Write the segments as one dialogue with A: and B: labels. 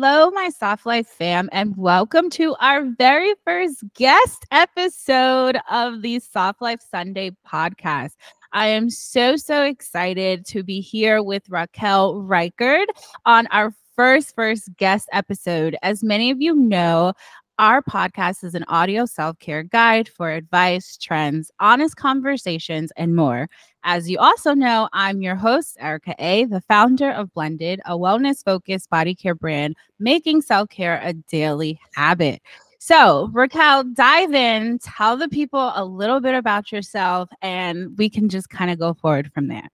A: Hello, my Soft Life fam, and welcome to our very first guest episode of the Soft Life Sunday podcast. I am so, so excited to be here with Raquel Reichard on our first, first guest episode. As many of you know, our podcast is an audio self care guide for advice, trends, honest conversations, and more. As you also know, I'm your host, Erica A., the founder of Blended, a wellness focused body care brand, making self care a daily habit. So, Raquel, dive in, tell the people a little bit about yourself, and we can just kind of go forward from there.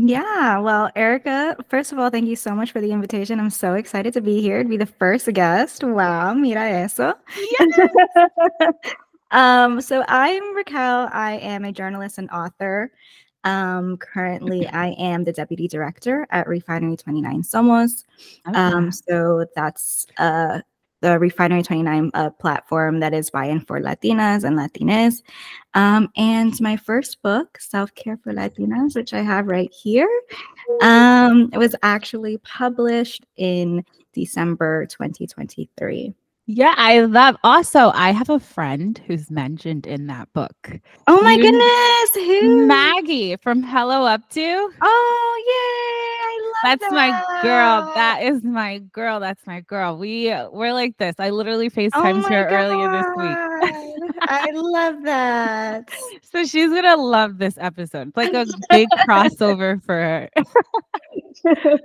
B: Yeah, well, Erica, first of all, thank you so much for the invitation. I'm so excited to be here to be the first guest. Wow, mira eso. Yes. um, so I'm Raquel. I am a journalist and author. Um, currently, I am the deputy director at Refinery 29 Somos. Okay. Um, so that's uh the Refinery 29 uh, platform that is by and for Latinas and Latines. Um, and my first book, Self Care for Latinas, which I have right here, um, it was actually published in December 2023.
A: Yeah, I love. Also, I have a friend who's mentioned in that book.
B: Oh my goodness, who?
A: Maggie from Hello Up to.
B: Oh yay!
A: That's that. my girl. That is my girl. That's my girl. We we're like this. I literally oh FaceTimed oh her God. earlier this week.
B: I love that.
A: so she's gonna love this episode. It's like a big crossover for her.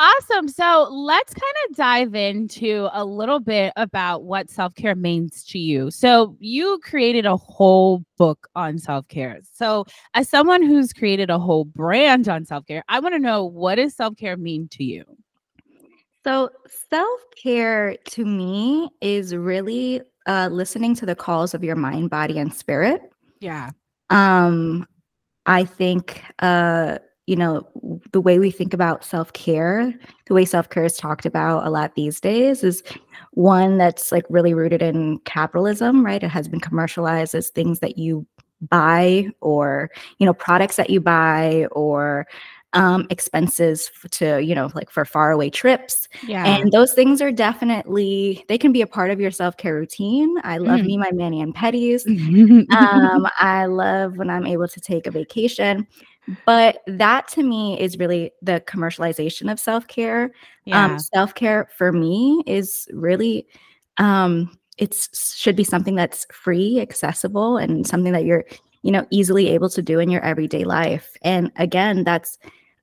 A: Awesome. So let's kind of dive into a little bit about what self care means to you. So, you created a whole book on self care. So, as someone who's created a whole brand on self care, I want to know what does self care mean to you?
B: So, self care to me is really uh, listening to the calls of your mind, body, and spirit.
A: Yeah.
B: Um, I think uh, you know, the way we think about self care, the way self care is talked about a lot these days is one that's like really rooted in capitalism, right? It has been commercialized as things that you buy or, you know, products that you buy or um, expenses to, you know, like for faraway trips. Yeah. And those things are definitely, they can be a part of your self care routine. I love mm. me, my mani and petties. um, I love when I'm able to take a vacation. But that to me is really the commercialization of self care. Um, yeah. Um, self care for me is really, um, it should be something that's free, accessible, and something that you're, you know, easily able to do in your everyday life. And again, that's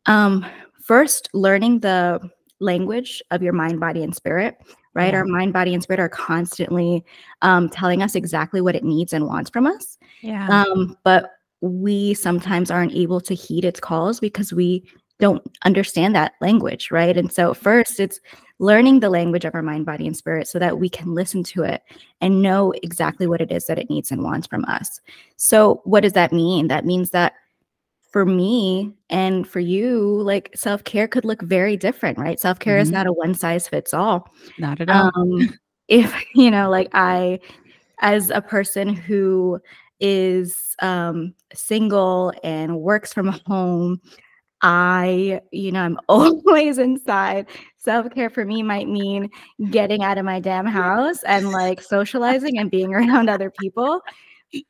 B: um, first learning the language of your mind, body, and spirit. Right, yeah. our mind, body, and spirit are constantly um, telling us exactly what it needs and wants from us.
A: Yeah.
B: Um, but we sometimes aren't able to heed its calls because we don't understand that language, right? And so, first, it's learning the language of our mind, body, and spirit so that we can listen to it and know exactly what it is that it needs and wants from us. So, what does that mean? That means that for me and for you, like self care could look very different, right? Self care mm-hmm. is not a one size fits all.
A: Not at all. Um,
B: if, you know, like I, as a person who is um, single and works from home, I, you know, I'm always inside. Self care for me might mean getting out of my damn house and like socializing and being around other people.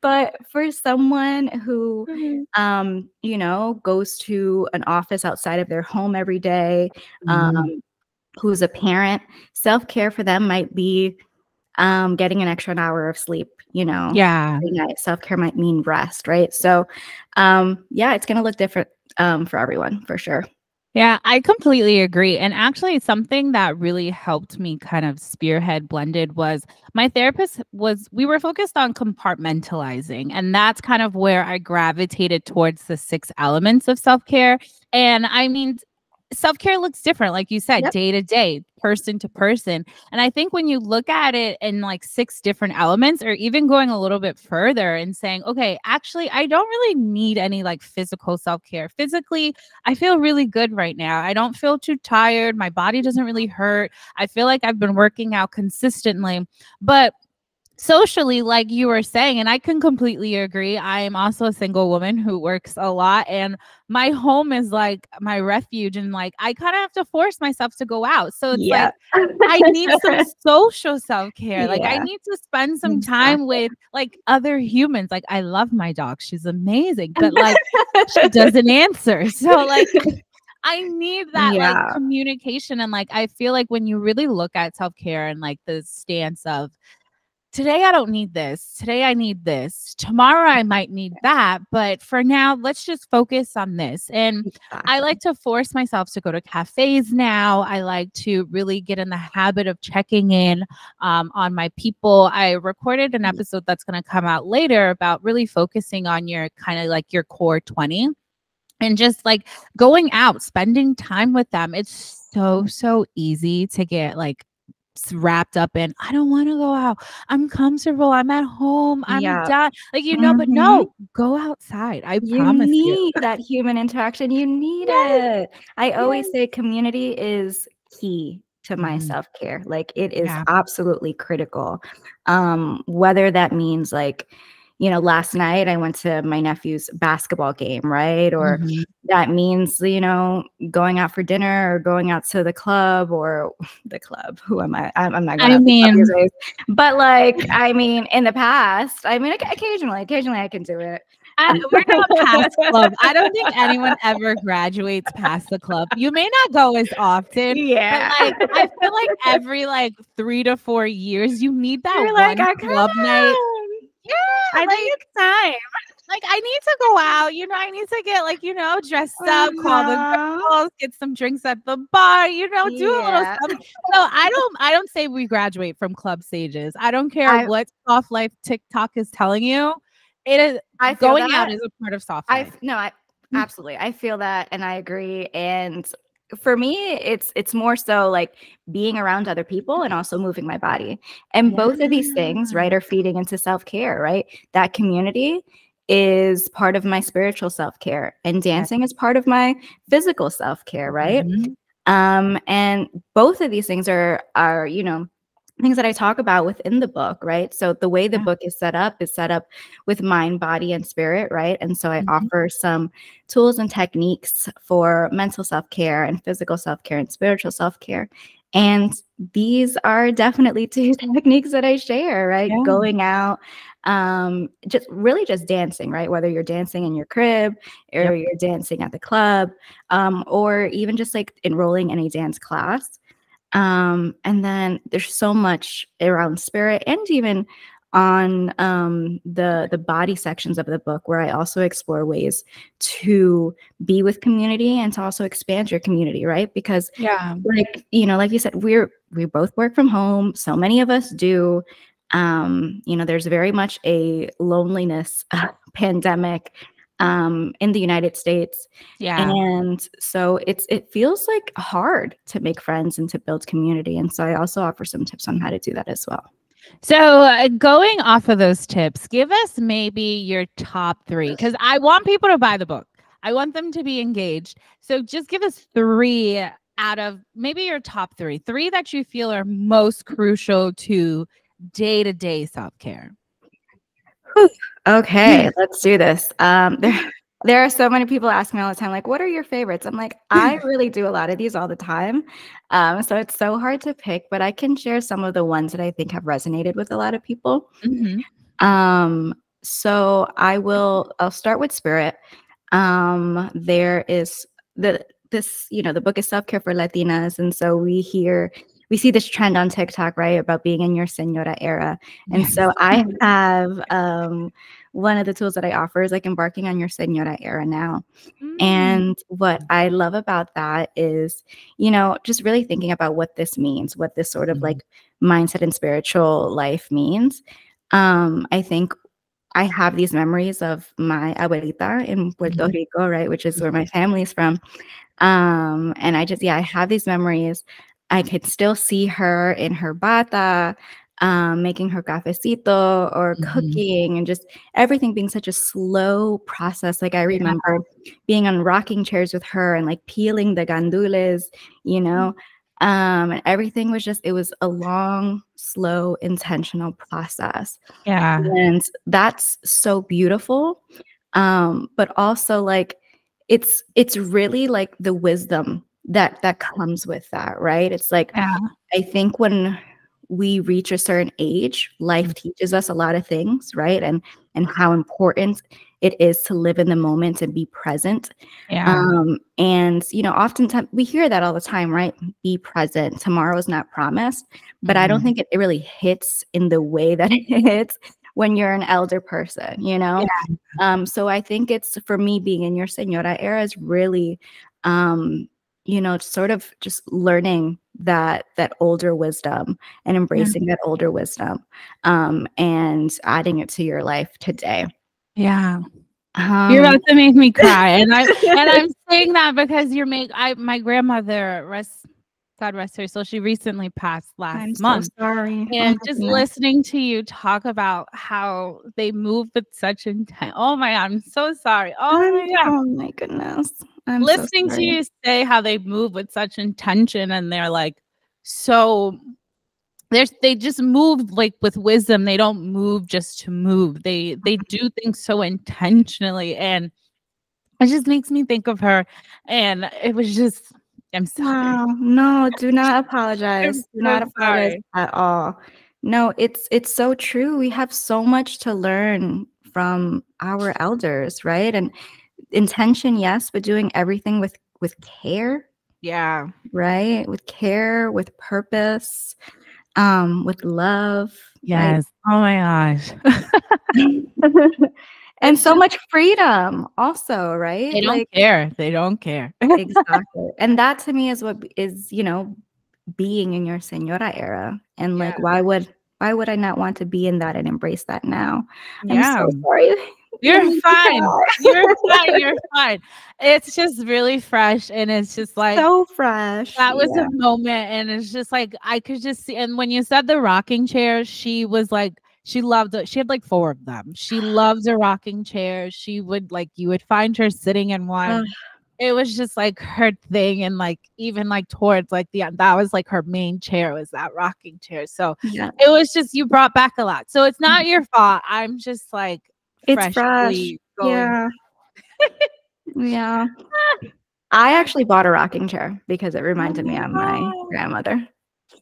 B: But for someone who, mm-hmm. um, you know, goes to an office outside of their home every day, mm-hmm. um, who's a parent, self care for them might be um, getting an extra hour of sleep you know
A: yeah
B: self-care might mean rest right so um yeah it's going to look different um for everyone for sure
A: yeah, I completely agree. And actually, something that really helped me kind of spearhead blended was my therapist was, we were focused on compartmentalizing. And that's kind of where I gravitated towards the six elements of self care. And I mean, self care looks different, like you said, yep. day to day, person to person. And I think when you look at it in like six different elements, or even going a little bit further and saying, okay, actually, I don't really need any like physical self care. Physically, I feel really good right now. I don't feel too tired. My body doesn't really hurt. I feel like I've been working out consistently. But socially like you were saying and i can completely agree. I am also a single woman who works a lot and my home is like my refuge and like i kind of have to force myself to go out. So it's yeah. like i need some social self-care. Yeah. like i need to spend some time with like other humans. Like i love my dog. She's amazing but like she doesn't answer. So like I need that yeah. like communication and like I feel like when you really look at self-care and like the stance of today I don't need this. Today I need this. Tomorrow I might need that. But for now, let's just focus on this. And. I like to force myself to go to cafes now. I like to really get in the habit of checking in um, on my people. I recorded an episode that's going to come out later about really focusing on your kind of like your core 20 and just like going out, spending time with them. It's so, so easy to get like wrapped up in I don't want to go out. I'm comfortable. I'm at home. I'm yeah. done. Like you know, mm-hmm. but no, go outside. I
B: you
A: promise
B: need you. that human interaction. You need yes. it. I yes. always say community is key to my mm-hmm. self-care. Like it is yeah. absolutely critical. Um whether that means like you know, last night I went to my nephew's basketball game, right? Or mm-hmm. that means, you know, going out for dinner or going out to the club or the club. Who am I? I'm, I'm not going
A: I mean,
B: but like, I mean, in the past, I mean, occasionally, occasionally I can do it.
A: I, we're not past club. I don't think anyone ever graduates past the club. You may not go as often.
B: Yeah.
A: But like I feel like every like three to four years, you need that You're one like, club night
B: yeah, I like, think it's time.
A: Like I need to go out, you know. I need to get like you know dressed up, uh-huh. call the girls, get some drinks at the bar, you know, do yeah. a little something. So I don't, I don't say we graduate from club stages. I don't care I, what soft life TikTok is telling you. It is I going that. out is a part of soft life.
B: I no, I mm. absolutely, I feel that, and I agree. And for me it's it's more so like being around other people and also moving my body and yeah. both of these things right are feeding into self-care right that community is part of my spiritual self-care and dancing is part of my physical self-care right mm-hmm. um and both of these things are are you know things that I talk about within the book, right? So the way the yeah. book is set up is set up with mind, body, and spirit, right? And so I mm-hmm. offer some tools and techniques for mental self care and physical self care and spiritual self care. And these are definitely two techniques that I share, right? Yeah. Going out, um, just really just dancing, right? Whether you're dancing in your crib or yep. you're dancing at the club, um, or even just like enrolling in a dance class. Um, and then there's so much around spirit and even on um, the the body sections of the book where I also explore ways to be with community and to also expand your community, right? Because
A: yeah,
B: like you know, like you said, we're we both work from home. So many of us do. Um, you know, there's very much a loneliness uh, pandemic um, in the United States.
A: Yeah.
B: And so it's it feels like hard to make friends and to build community. And so I also offer some tips on how to do that as well.
A: So, uh, going off of those tips, give us maybe your top three because I want people to buy the book. I want them to be engaged. So, just give us three out of maybe your top three, three that you feel are most crucial to day to day self care.
B: Okay, let's do this. Um, there, there are so many people ask me all the time, like, what are your favorites? I'm like, I really do a lot of these all the time. Um, so it's so hard to pick, but I can share some of the ones that I think have resonated with a lot of people. Mm-hmm. Um, so I will, I'll start with spirit. Um, there is the, this, you know, the book is self care for Latinas. And so we hear we see this trend on TikTok, right, about being in your senora era. And yes. so I have um, one of the tools that I offer is like embarking on your senora era now. Mm. And what I love about that is, you know, just really thinking about what this means, what this sort of mm. like mindset and spiritual life means. Um, I think I have these memories of my abuelita in Puerto mm-hmm. Rico, right, which is where my family is from. Um, and I just, yeah, I have these memories I could still see her in her bata, um, making her cafecito or mm-hmm. cooking and just everything being such a slow process. Like I remember yeah. being on rocking chairs with her and like peeling the gandules, you know. Um, and everything was just, it was a long, slow, intentional process.
A: Yeah.
B: And that's so beautiful. Um, but also like it's it's really like the wisdom that that comes with that, right? It's like
A: Yeah.
B: I think when we reach a certain age, life
A: Mm.
B: teaches us a lot of things, right? And and how important it is to live in the moment and be present.
A: Yeah.
B: Um, and you know, oftentimes we hear that all the time, right? Be present. Tomorrow is not promised. But I don't
A: Mhm.
B: think it, it really hits in the way that it hits when you're an elder person, you know? Um, so I think it's for me being in your senora era is really um, you know, sort of just learning that that older wisdom and embracing that older wisdom um and adding it to your life today.
A: yeah.
B: Um,
A: You're about to make me cry, and I and I'm saying that because you're make I my grandmother rest God rest her soul. She recently passed last
B: I'm so
A: month,
B: sorry. Oh
A: and
B: my
A: just
B: goodness.
A: listening to you talk about how they move with such intent. Oh my God, I'm so sorry. Oh my God.
B: oh my goodness. I'm so
A: listening to you say how they move with such intention and they're like so there's they just move like with wisdom they don't move just to move they they do things so intentionally and it just makes me think of her and it was just i'm sorry
B: Wow. No, do not apologize. Do not apologize
A: sorry.
B: at all. No, it's it's so true. We have so much to learn from our elders, right? And intention, yes, but doing everything with with care,
A: yeah
B: right? With care, with purpose, um, with love. right?
A: yes oh my gosh
B: and so much freedom also, right?
A: they don't
B: Like-
A: care they don't care
B: exactly. And that to me is what is you know, being in your senora era. And like
A: Yeah.
B: why would why would I not want to be in that and embrace that now?
A: yeah
B: I'm so sorry.
A: You're fine. You're fine. You're fine. It's just really fresh, and it's just like
B: so fresh.
A: that was
B: yeah.
A: a moment, and it's just like I could just see. And when you said the rocking chair, she was like, she loved it. She had like four of them. She loved a rocking chair. She would like you would find her sitting in one. It was just like her thing, and like even like towards like the that was like her main chair was that rocking chair. So
B: yeah.
A: it was just you brought back a lot. So it's not your fault. I'm just like
B: It's fresh. Yeah. yeah. I actually bought a rocking chair because it reminded me of my
A: no.
B: grandmother.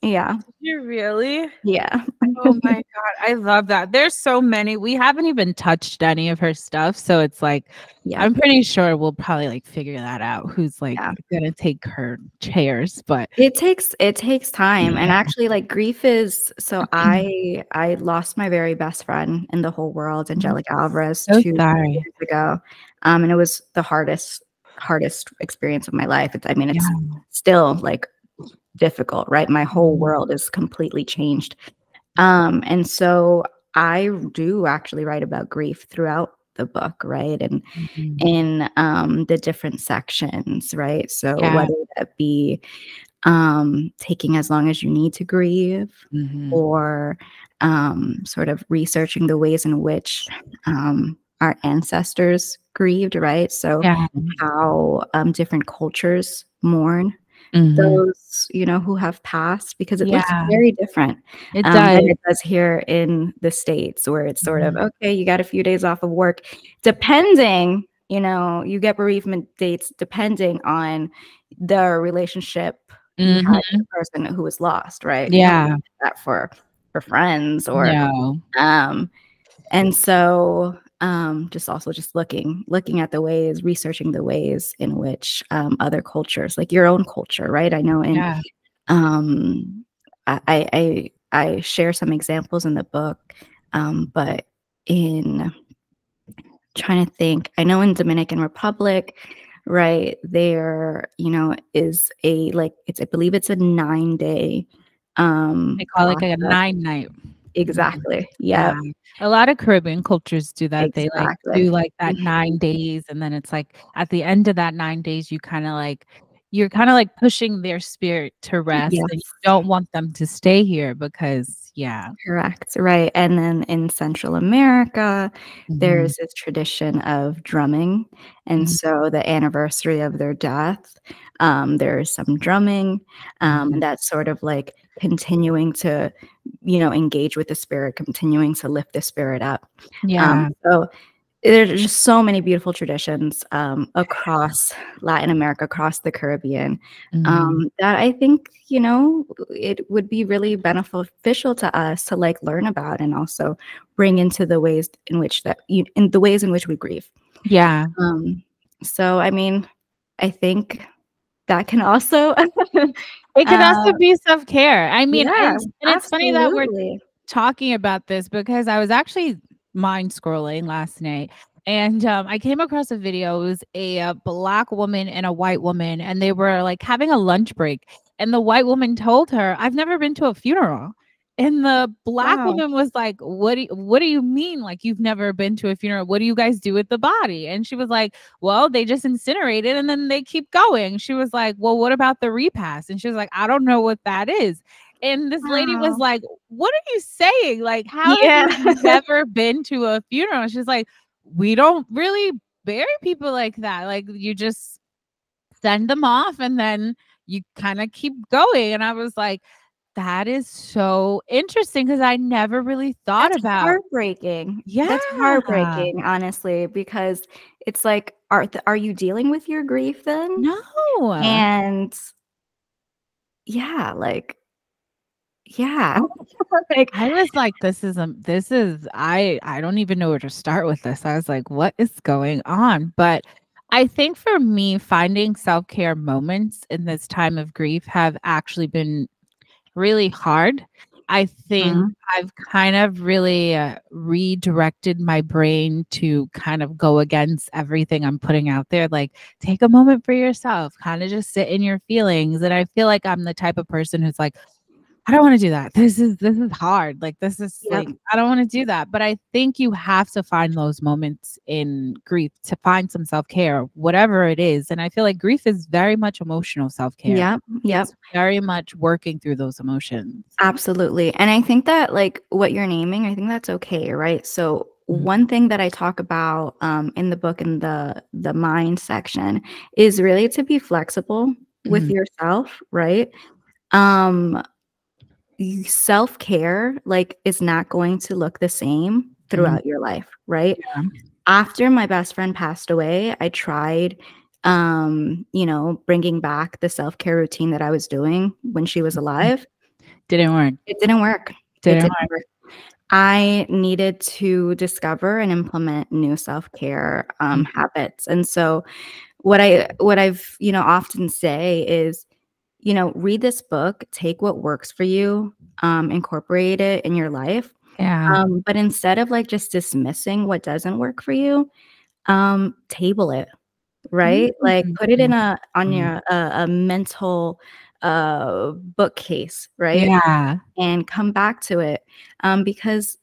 B: Yeah.
A: You really?
B: Yeah.
A: Oh my god, I love that. There's so many. We haven't even touched any of her stuff, so it's like
B: Yeah.
A: I'm pretty sure we'll probably like figure that out. Who's like
B: Yeah.
A: gonna take her chairs? But
B: It takes it takes time and actually like grief is so I I lost my very best friend in the whole world, Angelica Alvarez,
A: so
B: two
A: sorry.
B: years ago. Um and it was the hardest hardest experience of my life. It's I mean it's
A: Yeah.
B: still like difficult, right? My whole
A: Mhm.
B: world is completely changed. Um and so I do actually write about grief throughout the book, right? And
A: Mhm.
B: in um, the different sections, right? So
A: Yeah.
B: whether that be um, taking as long as you need to grieve,
A: Mhm.
B: or um, sort of researching the ways in which um, our ancestors grieved, right? So
A: Yeah.
B: how um, different cultures mourn
A: Mhm.
B: those, you know, who have passed, because it looks very different
A: It
B: um,
A: does.
B: than it does here in the states where it's sort of
A: Mhm.
B: okay you got a few days off of work depending you know you get bereavement dates depending on the relationship
A: Mhm.
B: with the person who was lost right You
A: Yeah.
B: that for for friends or
A: No.
B: um and so um just also just looking looking at the ways researching the ways in which um other cultures like your own culture right i know in
A: Yeah.
B: um I, I I I share some examples in the book, um, but in trying to think, I know in Dominican Republic, right there, you know, is a like it's I believe it's a nine day. Um,
A: They call it like a nine night. Mm-hmm.
B: Exactly. Yeah.
A: A lot of Caribbean cultures do that. They like do like that mm-hmm. nine days, and then it's like at the end of that nine days, you kind of like you're kind of like pushing their spirit to rest
B: Yes.
A: and you don't want them to stay here because yeah
B: Correct. Right. And then in Central America,
A: Mhm.
B: there's this tradition of drumming. And
A: Mhm.
B: so the anniversary of their death, um, there's some drumming. Um, and that's sort of like continuing to, you know, engage with the spirit, continuing to lift the spirit up.
A: yeah
B: Um, so there's just so many beautiful traditions um, across Latin America, across the Caribbean,
A: Mhm.
B: um, that I think you know it would be really beneficial to us to like learn about and also bring into the ways in which that you in the ways in which we grieve.
A: yeah
B: Um, so I mean, I think that can also
A: it also
B: Uh,
A: be self-care i mean
B: yeah,
A: and, and it's funny that we're talking about this because I was actually mind scrolling last night and um, I came across a video. It was a, uh black woman and a white woman, and they were like having a lunch break. And the white woman told her, "I've never been to a funeral." And the black
B: Wow.
A: woman was like, "What do you, What do you mean? Like you've never been to a funeral? What do you guys do with the body?" And she was like, "Well, they just incinerate it, and then they keep going." She was like, "Well, what about the repast?" And she was like, "I don't know what that is." And this lady was like, What are you saying? Like, how
B: Yeah.
A: have you never been to a funeral? And she's like, We don't really bury people like that. Like, you just send them off and then you kind of keep going. And I was like, That is so interesting because I never really thought
B: That's
A: about
B: heartbreaking.
A: Yeah, That's
B: heartbreaking, honestly, because it's like, are th- are you dealing with your grief then?
A: no.
B: And yeah, like, yeah, like,
A: I was like, this is um this is I I don't even know where to start with this. I was like, what is going on? But I think for me, finding self-care moments in this time of grief have actually been really hard. I think
B: Mhm.
A: I've kind of really uh, redirected my brain to kind of go against everything I'm putting out there. Like, take a moment for yourself, kind of just sit in your feelings. And I feel like I'm the type of person who's like, I don't want to do that. This is this is hard. Like this is
B: Yep.
A: like I don't want to do that. But I think you have to find those moments in grief to find some self-care, whatever it is. And I feel like grief is very much emotional self-care.
B: Yeah.
A: Yeah. Very much working through those emotions.
B: Absolutely. And I think that like what you're naming, I think that's okay, right? So
A: Mhm.
B: one thing that I talk about um, in the book in the the mind section is really to be flexible with
A: Mhm.
B: yourself, right? Um self-care like is not going to look the same throughout your life, right?
A: Yeah.
B: After my best friend passed away, I tried um, you know, bringing back the self-care routine that I was doing when she was alive.
A: Didn't work.
B: It didn't work.
A: Didn't
B: didn't
A: work.
B: work. I needed to discover and implement new self-care um, habits. And so what I what I've, you know, often say is, you know, read this book, take what works for you, um, incorporate it in your life.
A: Yeah.
B: Um, but instead of like just dismissing what doesn't work for you, um, table it, right? Like put it in a on
A: Mhm.
B: your a, a mental uh bookcase, right?
A: yeah.
B: and come back to it um, because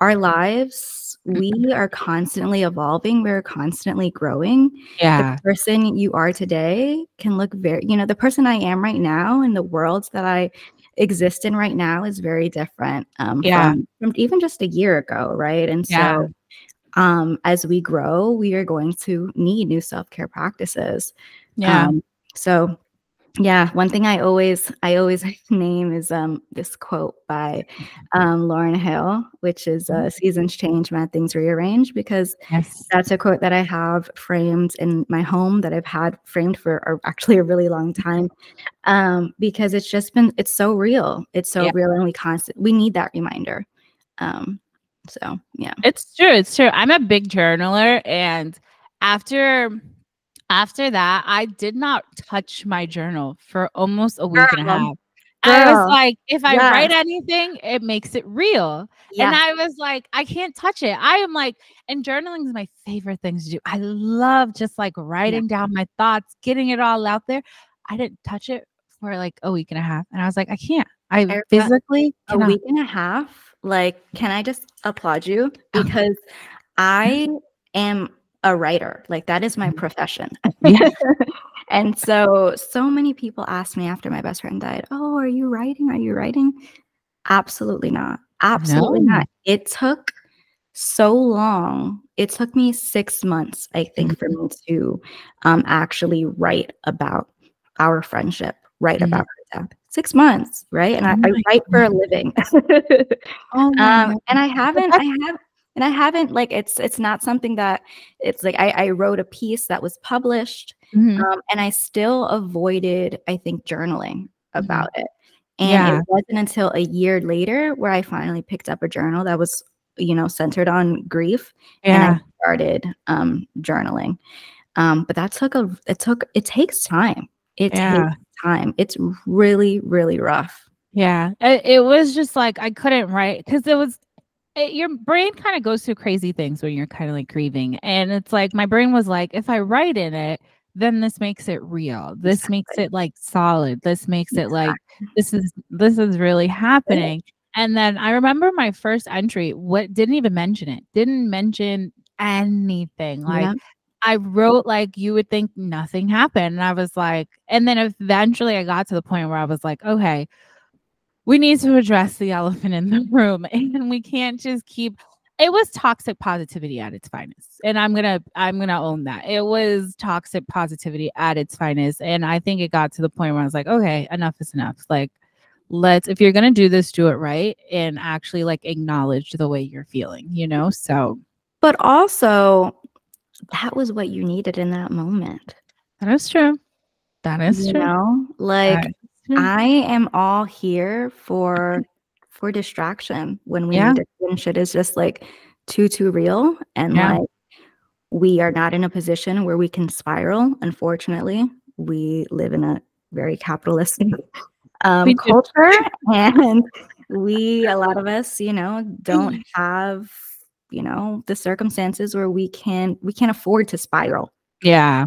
B: our lives we are constantly evolving we're constantly growing
A: Yeah.
B: the person you are today can look very you know the person i am right now and the world that i exist in right now is very different um,
A: Yeah.
B: from, from even just a year ago right and so
A: Yeah.
B: um, as we grow we are going to need new self-care practices
A: Yeah.
B: um, so yeah, one thing I always I always name is um this quote by um Lauryn Hill, which is uh, seasons change, mad things rearrange, because
A: yes.
B: that's a quote that I have framed in my home that I've had framed for a, actually a really long time. Um, because it's just been it's so real. It's so
A: Yeah.
B: real and we constant we need that reminder. Um so yeah.
A: It's true. It's true. I'm a big journaler and after after that, I did not touch my journal for almost a week and a
B: Girl.
A: half. I was like, if I write anything, it makes it real.
B: Yeah.
A: And I was like, I can't touch it. I am like, and journaling is my favorite thing to do. I love just like writing down my thoughts, getting it all out there. I didn't touch it for like a week and a half. And I was like, I can't. I
B: thought uh,
A: physically
B: a
A: cannot.
B: week and a half like can i just applaud you oh. because i am a writer like that is my
A: Mhm.
B: profession
A: Yeah.
B: and so, so many people asked me after my best friend died, Oh, are you writing? Are you writing? Absolutely not. Absolutely
A: No.
B: not. It took so long. It took me six months, I think, for me to um, actually write about our friendship, write
A: Mhm.
B: about her death. Six months, right? And I,
A: Oh
B: I
A: my
B: write for a living.
A: Oh
B: um and i haven't i have and i haven't like it's it's not something that it's like i, I wrote a piece that was published
A: Mhm.
B: um, and i still avoided i think journaling about it. And
A: Yeah.
B: it wasn't until a year later where i finally picked up a journal that was you know centered on grief and i started um journaling. Um but that took a it took it takes time. It
A: Yeah.
B: takes time. It's really really rough.
A: Yeah, it, it was just like I couldn't write because it was it, your brain kind of goes through crazy things when you're kind of like grieving, and it's like my brain was like, if I write in it, then this makes it real. This makes it like solid. This makes it like this is this is really happening. And then I remember my first entry. What didn't even mention it. Didn't mention anything. Like
B: Yep.
A: I wrote like you would think nothing happened. And I was like, and then eventually I got to the point where I was like, okay, we need to address the elephant in the room. And we can't just keep it was toxic positivity at its finest. And I'm gonna I'm gonna own that. It was toxic positivity at its finest. And I think it got to the point where I was like, okay, enough is enough. Like let's if you're gonna do this, do it right and actually like acknowledge the way you're feeling, you know? So
B: but also that was what you needed in that moment
A: that is true. That is
B: you
A: true.
B: know like
A: That is true.
B: I am all here for for distraction when we
A: Yeah.
B: when shit is just like too too real and
A: Yeah.
B: like we are not in a position where we can spiral unfortunately we live in a very capitalist um, culture and we a lot of us you know don't have you know the circumstances where we can we can't afford to spiral
A: yeah.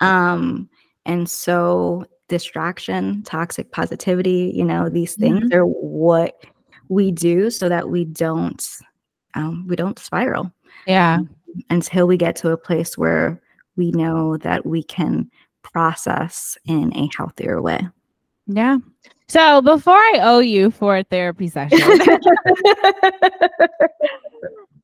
B: um and so distraction toxic positivity you know these things are what we do so that we don't um we don't spiral
A: Yeah.
B: until we get to a place where we know that we can process in a healthier way
A: Yeah. So before I owe you for a therapy session,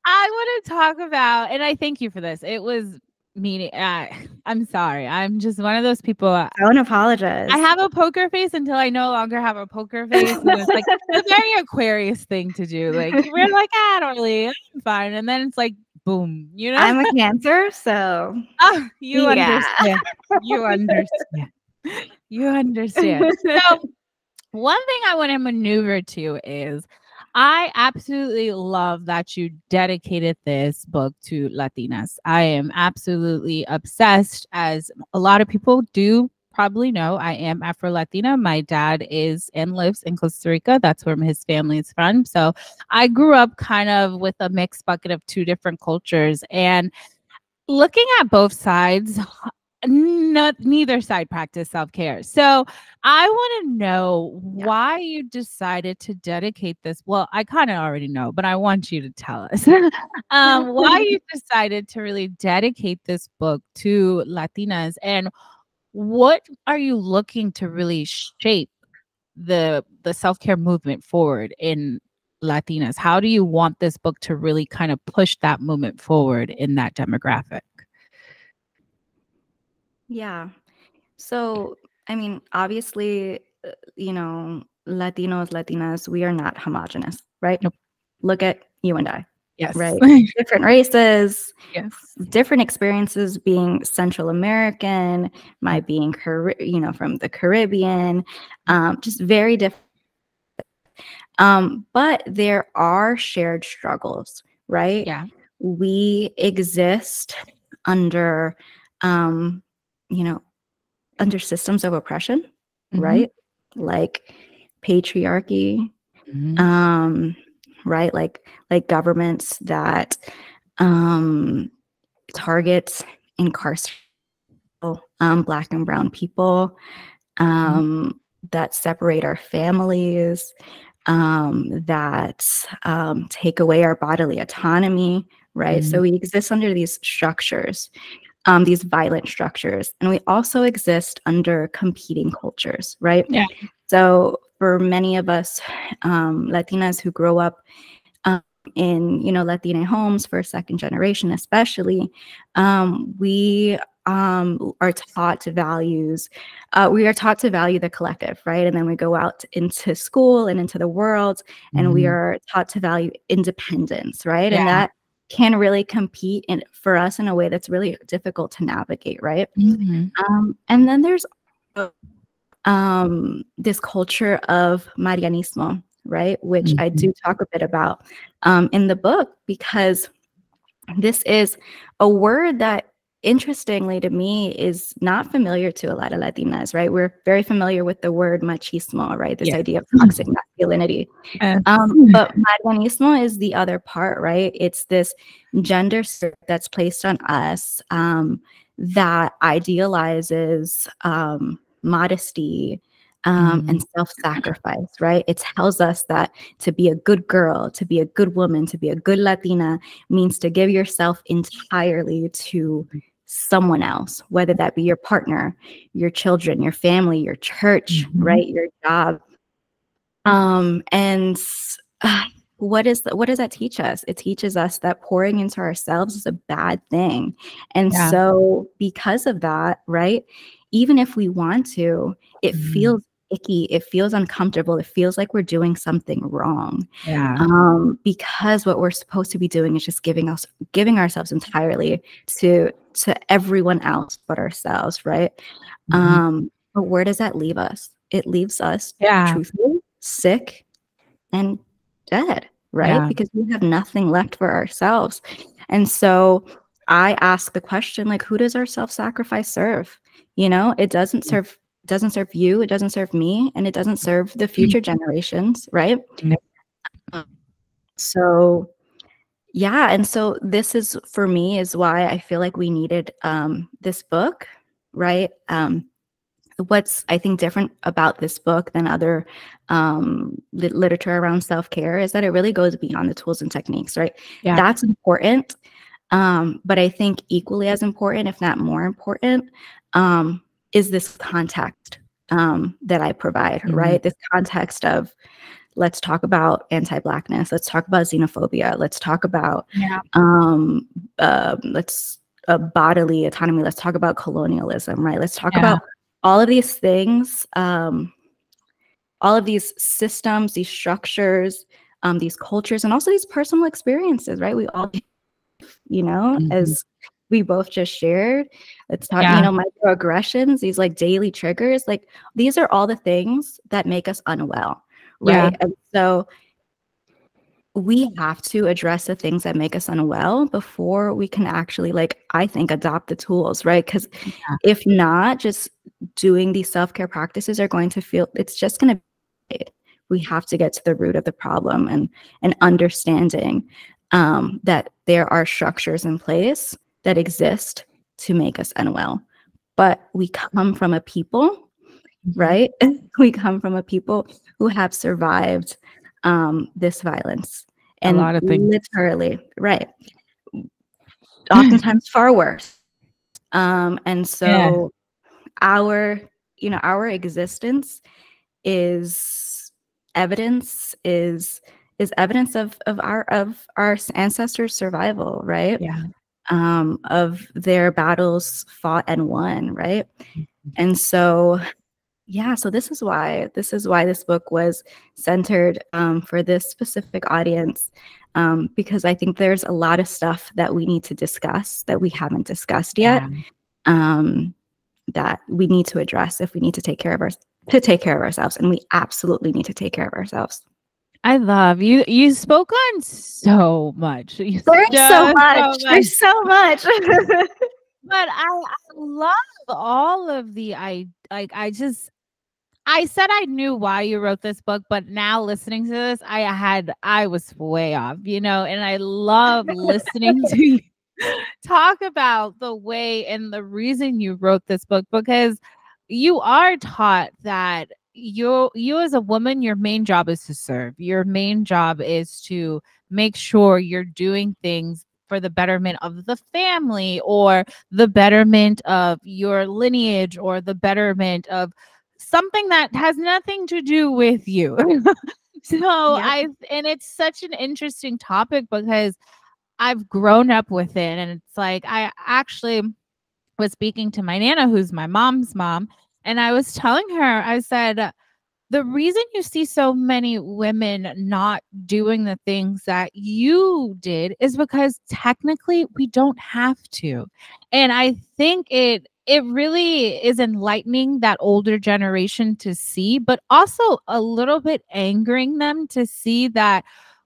A: I want to talk about, and I thank you for this. It was meaning. Uh, I'm sorry. I'm just one of those people. uh,
B: don't apologize
A: I have a poker face until I no longer have a poker face. And it's like a very Aquarius thing to do. Like we're like, ah, don't really, I'm fine. And then it's like, boom, you know,
B: i'm a cancer so
A: Ah, you
B: Yeah.
A: understand. You understand. You understand. So, one thing I want to maneuver to is I absolutely love that you dedicated this book to Latinas. I am absolutely obsessed, as a lot of people do probably know. I am Afro Latina. My dad is and lives in Costa Rica. That's where his family is from. So I grew up kind of with a mixed bucket of two different cultures. And looking at both sides, not, neither side practice self-care. So I want to know
B: Yeah.
A: why you decided to dedicate this. Well, I kind of already know, but I want you to tell us um, why you decided to really dedicate this book to Latinas and what are you looking to really shape the the self-care movement forward in Latinas? How do you want this book to really kind of push that movement forward in that demographic?
B: Yeah. So, I mean, obviously, uh, you know, Latinos, Latinas, we are not homogenous, right?
A: Nope.
B: Look at you and I,
A: Yes.
B: right? Different races,
A: yes.
B: different experiences being Central American, my being, Cari- you know, from the Caribbean, um, just very different. Um, but there are shared struggles, right?
A: Yeah.
B: we exist under um you know under systems of oppression
A: Mhm.
B: right? Like patriarchy
A: Mhm.
B: um right? Like like governments that um target incarcerate um black and brown people um that separate our families um that um take away our bodily autonomy right? So we exist under these structures um, these violent structures. And we also exist under competing cultures, right?
A: Yeah.
B: So for many of us um, Latinas who grow up um, in, you know, Latina homes, for second generation especially, um, we um, are taught to values. Uh, we are taught to value the collective, right? And then we go out into school and into the world, and mm-hmm. we are taught to value independence, right? Yeah. And that can really compete in, for us in a way that's really difficult to navigate, right? Mm-hmm. Um, and then there's um, this culture of Marianismo, right? Which mm-hmm. I do talk a bit about um, in the book because this is a word that interestingly to me is not familiar to a lot of Latinas, right? We're very familiar with the word machismo, right? This yeah. idea of toxic masculinity. Um, but Marianismo is the other part, right? It's this gender that's placed on us um, that idealizes um, modesty, um, mm. and self sacrifice, right? It tells us that to be a good girl, to be a good woman, to be a good Latina means to give yourself entirely to someone else, whether that be your partner, your children, your family, your church, mm-hmm. right, your job. Um, and uh, what is the, what does that teach us? It teaches us that pouring into ourselves is a bad thing. And yeah. so because of that, right, even if we want to, it mm-hmm. feels icky it feels uncomfortable it feels like we're doing something wrong.
A: Yeah.
B: Um because what we're supposed to be doing is just giving us giving ourselves entirely to to everyone else but ourselves right? Mm-hmm. um but where does that leave us? It leaves us
A: yeah.
B: truthfully sick and dead right? Yeah. because we have nothing left for ourselves. And so i ask the question like who does our self-sacrifice serve? You know it doesn't serve doesn't serve you, it doesn't serve me, and it doesn't serve the future mm-hmm. generations, right? Um, so yeah, and so this is for me is why I feel like we needed um, this book, right? Um, what's I think different about this book than other um, literature around self care is that it really goes beyond the tools and techniques, right?
A: Yeah.
B: That's important, um, but I think equally as important, if not more important, um, is this context um, that I provide, mm-hmm. right? This context of let's talk about anti-blackness, let's talk about xenophobia, let's talk about
A: yeah.
B: um, uh, let's uh, bodily autonomy, let's talk about colonialism, right? Let's talk yeah. about all of these things, um, all of these systems, these structures, um, these cultures, and also these personal experiences, right? We all, you know, mm-hmm. as we both just shared. It's talking, yeah. you know, microaggressions, these like daily triggers, like these are all the things that make us unwell. Right. Yeah. And so we have to address the things that make us unwell before we can actually like i think adopt the tools right because yeah. if not just doing these self-care practices are going to feel it's just going to we have to get to the root of the problem and and understanding um, that there are structures in place that exist to make us unwell. But we come from a people, mm-hmm. right? we come from a people who have survived um, this violence.
A: And a lot of things.
B: Literally, right. Oftentimes far worse. Um, and so yeah. our, you know, our existence is evidence, is is evidence of of our of our ancestors' survival, right?
A: Yeah
B: um, of their battles fought and won, right? Mm-hmm. And so, yeah, so this is why this is why this book was centered um, for this specific audience, um, because I think there's a lot of stuff that we need to discuss that we haven't discussed yet, yeah. um, that we need to address if we need to take care of our to take care of ourselves, and we absolutely need to take care of ourselves.
A: I love you. You spoke on so much. You
B: There's so much. so much. There's so much.
A: but I, I love all of the I like I just I said I knew why you wrote this book, but now listening to this, I had I was way off, you know, and I love listening to you talk about the way and the reason you wrote this book because you are taught that you you as a woman your main job is to serve your main job is to make sure you're doing things for the betterment of the family or the betterment of your lineage or the betterment of something that has nothing to do with you. so yep. I and it's such an interesting topic because I've grown up with it and it's like I actually was speaking to my nana who's my mom's mom and I was telling her I said the reason you see so many women not doing the things that you did is because technically we don't have to. And I think it it really is enlightening that older generation to see, but also a little bit angering them to see that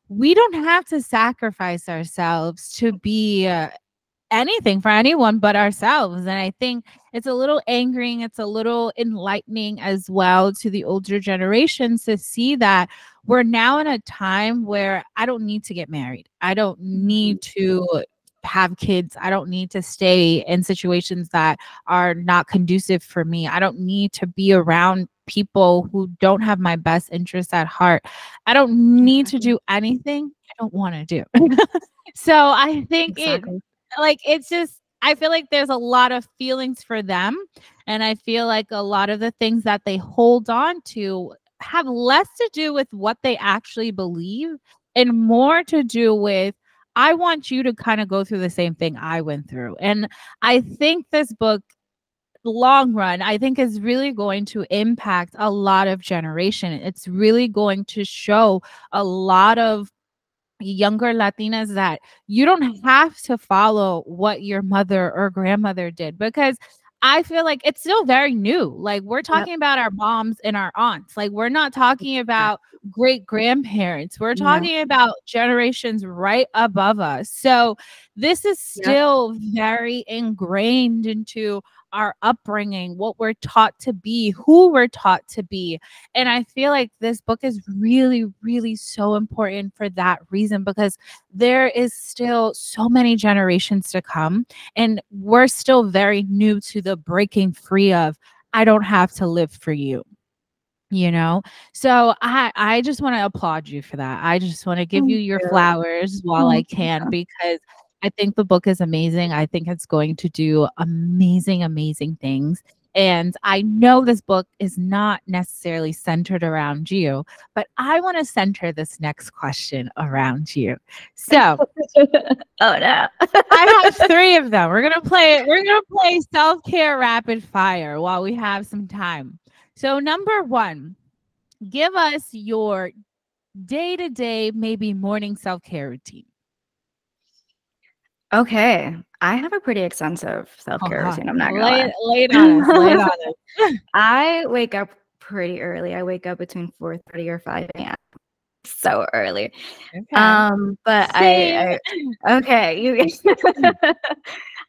A: we don't have to sacrifice ourselves to be uh, anything for anyone but ourselves. And I think it's a little angering, it's a little enlightening as well to the older generations to see that we're now in a time where I don't need to get married. I don't need mm-hmm. to have kids. I don't need to stay in situations that are not conducive for me. I don't need to be around people who don't have my best interests at heart. I don't need to do anything I don't want to do. so I think exactly. it like it's just I feel like there's a lot of feelings for them. And I feel like a lot of the things that they hold on to have less to do with what they actually believe and more to do with I want you to kind of go through the same thing I went through. And I think this book long run i think is really going to impact a lot of generation it's really going to show a lot of younger Latinas that you don't have to follow what your mother or grandmother did because I feel like it's still very new. Like we're talking yep. about our moms and our aunts. Like we're not talking about great grandparents. We're talking about generations right above us. So this is still yep. very ingrained into our upbringing, what we're taught to be, who we're taught to be. And I feel like this book is really, really so important for that reason because there is still so many generations to come. And we're still very new to the breaking free of, I don't have to live for you you know so i i just want to applaud you for that i just want to give you your flowers while i can because I think the book is amazing. I think it's going to do amazing, amazing things. And I know this book is not necessarily centered around you, but I want to center this next question around you. So,
B: oh no,
A: I have three of them. We're gonna play. We're gonna play self care rapid fire while we have some time. So, number one, give us your day to day, maybe morning self care routine.
B: Okay. I have a pretty extensive self-care uh-huh. routine. I'm not gonna lie.
A: Lay it on us. It on us.
B: I wake up pretty early. I wake up between 4:30 or 5 a.m. So early. Okay. Um, but I, I okay, you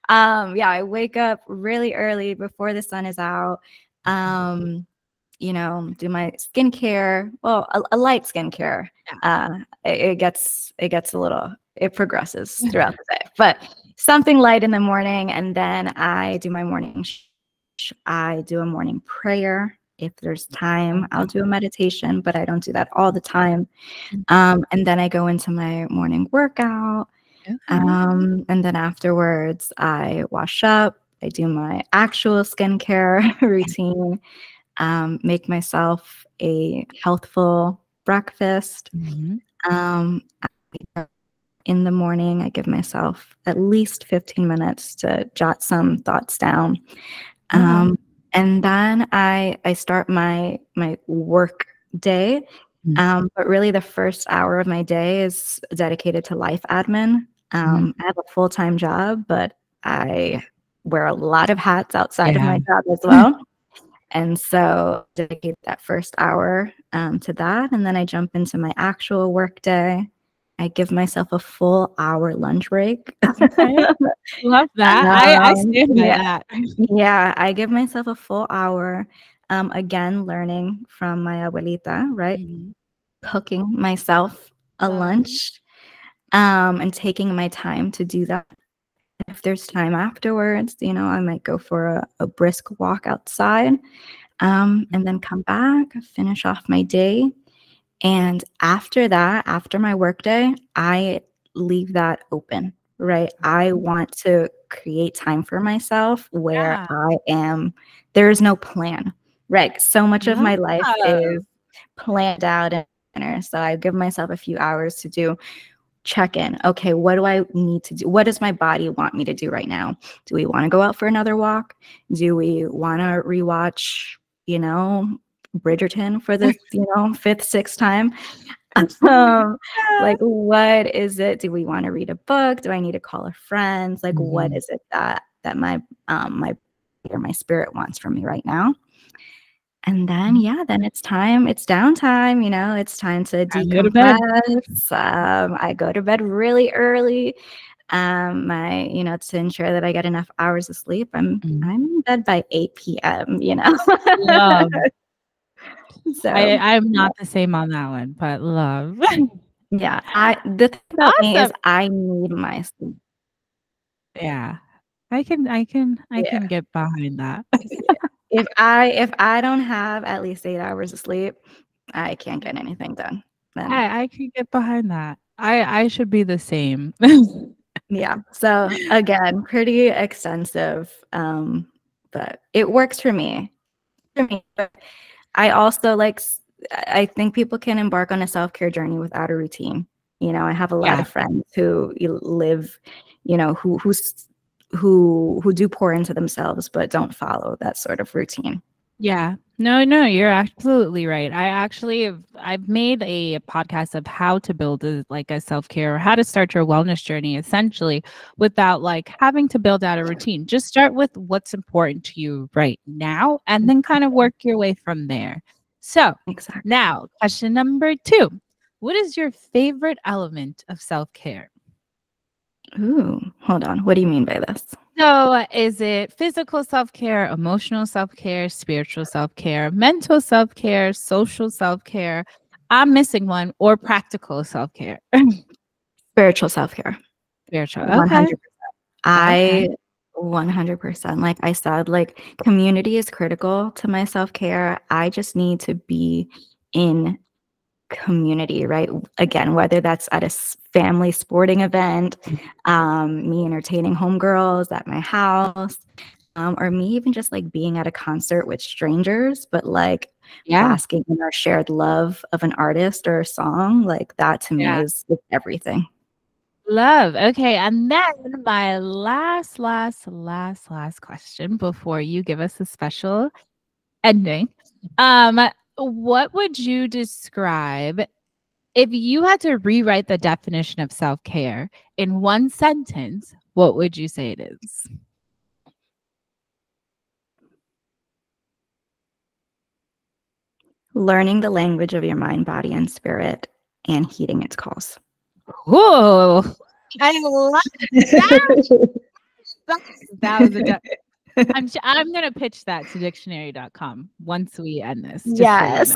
B: um yeah, I wake up really early before the sun is out. Um, you know, do my skincare. Well, a, a light skincare. Yeah. Uh, it, it gets it gets a little it progresses throughout the day. But something light in the morning, and then I do my morning. I do a morning prayer. If there's time, I'll do a meditation, but I don't do that all the time. Mm-hmm. Um, and then I go into my morning workout. Um, and then afterwards, I wash up. I do my actual skincare routine. Um, make myself a healthful breakfast. Mm-hmm. Um, in the morning. I give myself at least 15 minutes to jot some thoughts down. Mm-hmm. Um, and then I I start my my work day. Mm-hmm. Um, but really the first hour of my day is dedicated to life admin. Um, mm-hmm. I have a full-time job, but I wear a lot of hats outside yeah. of my job as well. And so dedicate that first hour um, to that. And then I jump into my actual work day. I give myself a full hour lunch break.
A: Love that. Um, I, I um, stand by
B: yeah.
A: that.
B: Yeah, I give myself a full hour. Um, again, learning from my abuelita, right? Mm-hmm. Cooking myself a lunch um, and taking my time to do that. If there's time afterwards, you know, I might go for a, a brisk walk outside um, and then come back, finish off my day and after that, after my workday, I leave that open right? I
A: Mm-hmm.
B: want to create time for myself where
A: Yeah.
B: I am, there is no plan, right? So much of my life is planned out and. So I give myself a few hours to do check in. Okay, what do I need to do? What does my body want me to do right now? Do we want to go out for another walk? Do we want to rewatch, you know, Bridgerton for the, you know, fifth, sixth time? Um, like what is it? Do we want to read a book? Do I need to call a friend? Like what
A: Mhm.
B: is it that that my um my or my spirit wants from me right now? And then
A: Mhm.
B: yeah, then it's time, it's downtime, you know, it's time to
A: Time to go to bed.
B: decompress. Um, I go to bed really early. Um, my, you know, to ensure that I get enough hours of sleep. I'm
A: Mm.
B: I'm in bed by 8 p.m., you know.
A: Love.
B: so
A: I, I'm not the same on that one, but love.
B: yeah, I the thing about me is I need my sleep.
A: yeah. I can I can I
B: Yeah.
A: can get behind that.
B: If I if I don't have at least eight hours of sleep, I can't get anything done. Then
A: I, I can get behind that. I I should be the same.
B: yeah. So again, pretty extensive. Um, but it works for me. For me. But I also like I think people can embark on a self-care journey without a routine. You know, I have a lot
A: Yeah.
B: of friends who live, you know, who who's who who do pour into themselves but don't follow that sort of routine.
A: Yeah. No, no, you're absolutely right. I actually have I've made a podcast of how to build a, like a self-care or how to start your wellness journey essentially without like having to build out a routine. Just start with what's important to you right now and then kind of work your way from there. So,
B: Exactly.
A: now, question number 2. What is your favorite element of self-care?
B: Ooh, hold on. What do you mean by this?
A: So, is it physical self care, emotional self care, spiritual self care, mental self care, social self care? I'm missing one, or practical self care.
B: Spiritual self-care.
A: spiritual.
B: 100%.
A: Okay.
B: I 100% like I said like community is critical to my self-care. I just need to be in community, right? Again, whether that's at a family sporting event, um me entertaining homegirls at my house, um or me even just like being at a concert with strangers, but like
A: Yeah.
B: basking in our shared love of an artist or a song, like that to me
A: Yeah.
B: is, is everything.
A: Love. Okay. And then my last, last, last, last question before you give us a special ending. Um, what would you describe if you had to rewrite the definition of self-care in one sentence, what would you say it is?
B: learning the language of your mind, body, and spirit, and heeding its calls.
A: Whoa. I love that. that was a de- I'm, sh- I'm gonna pitch that to dictionary.com once we end this. just so you
B: Yes.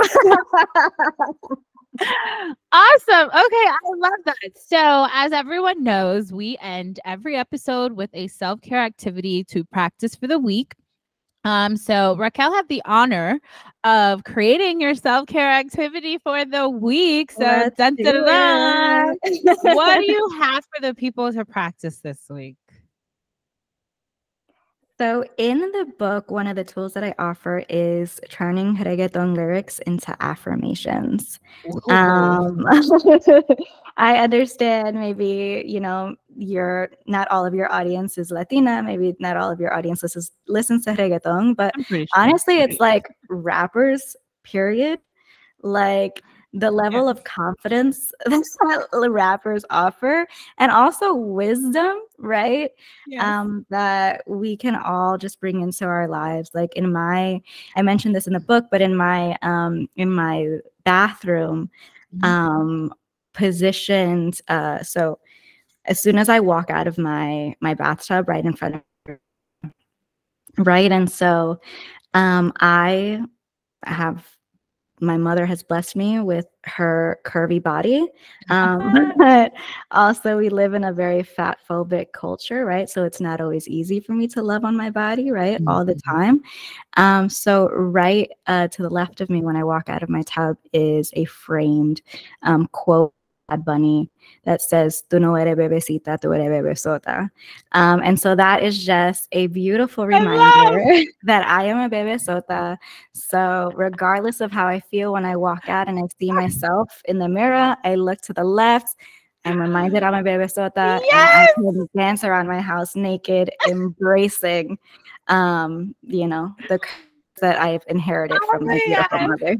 A: awesome. Okay, I love that. So, as everyone knows, we end every episode with a self care activity to practice for the week. Um, so Raquel had the honor of creating your self care activity for the week. So, dun, dun, dun. what do you have for the people to practice this week?
B: So, in the book, one of the tools that I offer is turning reggaeton lyrics into affirmations. Um, I understand maybe, you know, your not all of your audience is Latina, maybe not all of your audience listens, listens to reggaeton, but
A: sure.
B: honestly, it's like rappers, period. Like the level of confidence that the rappers offer, and also wisdom, right?
A: Yes.
B: um, that we can all just bring into our lives. Like in my, I mentioned this in the book, but in my um, in my bathroom,
A: Mhm.
B: um, positioned. Uh, so as soon as I walk out of my my bathtub, right in front of, right, and so um, I have. My mother has blessed me with her curvy body. Um, but also, we live in a very fat phobic culture, right? So it's not always easy for me to love on my body, right? All the
A: Mhm.
B: time. Um, so, right uh, to the left of me when I walk out of my tub is a framed um, quote Bad Bunny that says "Tu no eres bebecita, tu eres bebesota," um, and so that is just a beautiful reminder that I am a bebesota. So regardless of how I feel when I walk out and I see myself in the mirror, I look to the left. I'm reminded I'm a bebesota, yes! and I can dance around my house naked, embracing, um, you know, the that I've inherited oh from my beautiful God. mother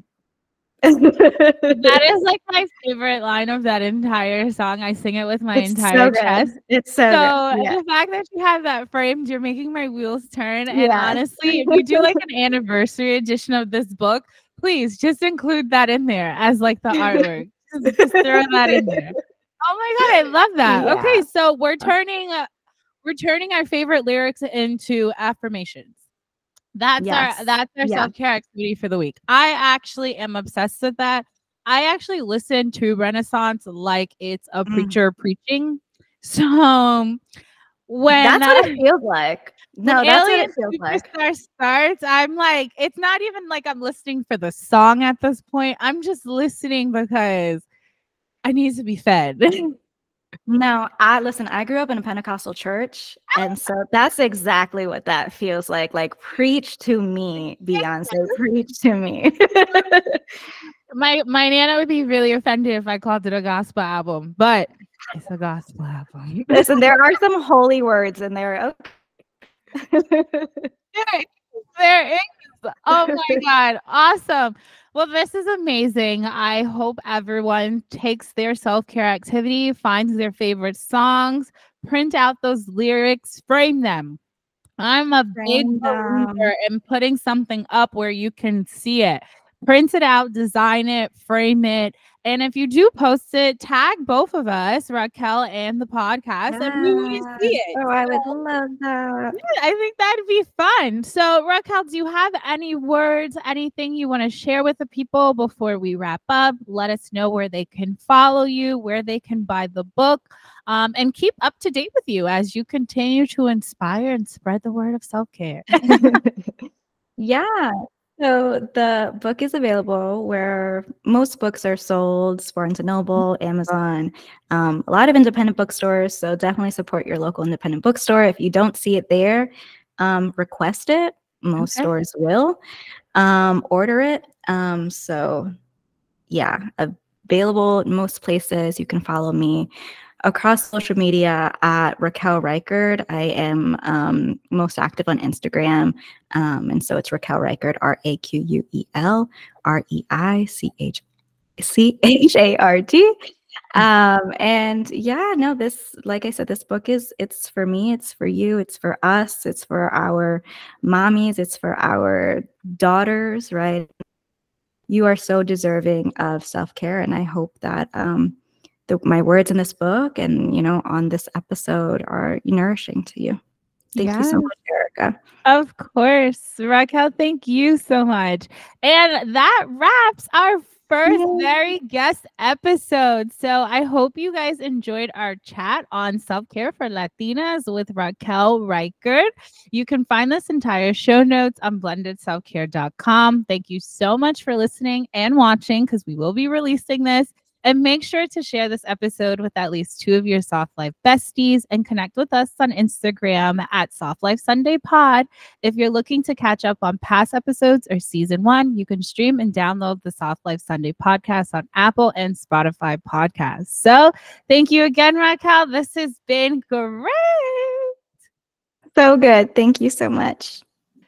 A: that is like my favorite line of that entire song. I sing it with my it's entire so chest.
B: It's so, so
A: yeah. the fact that you have that framed, you're making my wheels turn. And yeah. honestly, if you do like an anniversary edition of this book, please just include that in there as like the artwork. just, just throw that in there. Oh my god, I love that. Yeah. Okay, so we're turning uh, we're turning our favorite lyrics into affirmations. That's yes. our that's our yeah. self-care activity for the week. I actually am obsessed with that. I actually listen to Renaissance like it's a mm. preacher preaching. So um, when
B: that's what it feels like. No, that's what it feels
A: like. starts, I'm like, it's not even like I'm listening for the song at this point. I'm just listening because I need to be fed.
B: No, I listen, I grew up in a Pentecostal church, and so that's exactly what that feels like. Like, preach to me, Beyonce, preach to me.
A: my my nana would be really offended if I called it a gospel album, but it's a gospel album.
B: listen, there are some holy words in there.
A: Okay. there is. Oh my god, awesome. Well, this is amazing. I hope everyone takes their self care activity, finds their favorite songs, print out those lyrics, frame them. I'm a frame big believer in putting something up where you can see it. Print it out, design it, frame it, and if you do post it, tag both of us, Raquel and the podcast, yes. and we would see it.
B: Oh, I would love that.
A: Yeah, I think that'd be fun. So, Raquel, do you have any words, anything you want to share with the people before we wrap up? Let us know where they can follow you, where they can buy the book, um, and keep up to date with you as you continue to inspire and spread the word of self care.
B: yeah. So the book is available where most books are sold: Barnes and Noble, Amazon, um, a lot of independent bookstores. So definitely support your local independent bookstore. If you don't see it there, um, request it. Most okay. stores will um, order it. Um, so yeah, available in most places. You can follow me across social media at Raquel Reichard. I am um, most active on Instagram. Um, and so it's Raquel Reichard, R A Q U E L R E I C H C H A R T. Um, and yeah, no, this, like I said, this book is, it's for me, it's for you, it's for us, it's for our mommies, it's for our daughters, right? You are so deserving of self care. And I hope that, um, the, my words in this book and you know on this episode are nourishing to you thank yes. you so much erica
A: of course raquel thank you so much and that wraps our first very guest episode. So I hope you guys enjoyed our chat on self care for Latinas with Raquel Reichard. You can find this entire show notes on blendedselfcare.com. Thank you so much for listening and watching because we will be releasing this and make sure to share this episode with at least two of your Soft Life besties and connect with us on Instagram at Soft Life Sunday Pod. If you're looking to catch up on past episodes or season one, you can stream and download the Soft Life Sunday podcast on Apple and Spotify podcasts. So thank you again, Raquel. This has been great.
B: So good. Thank you so much.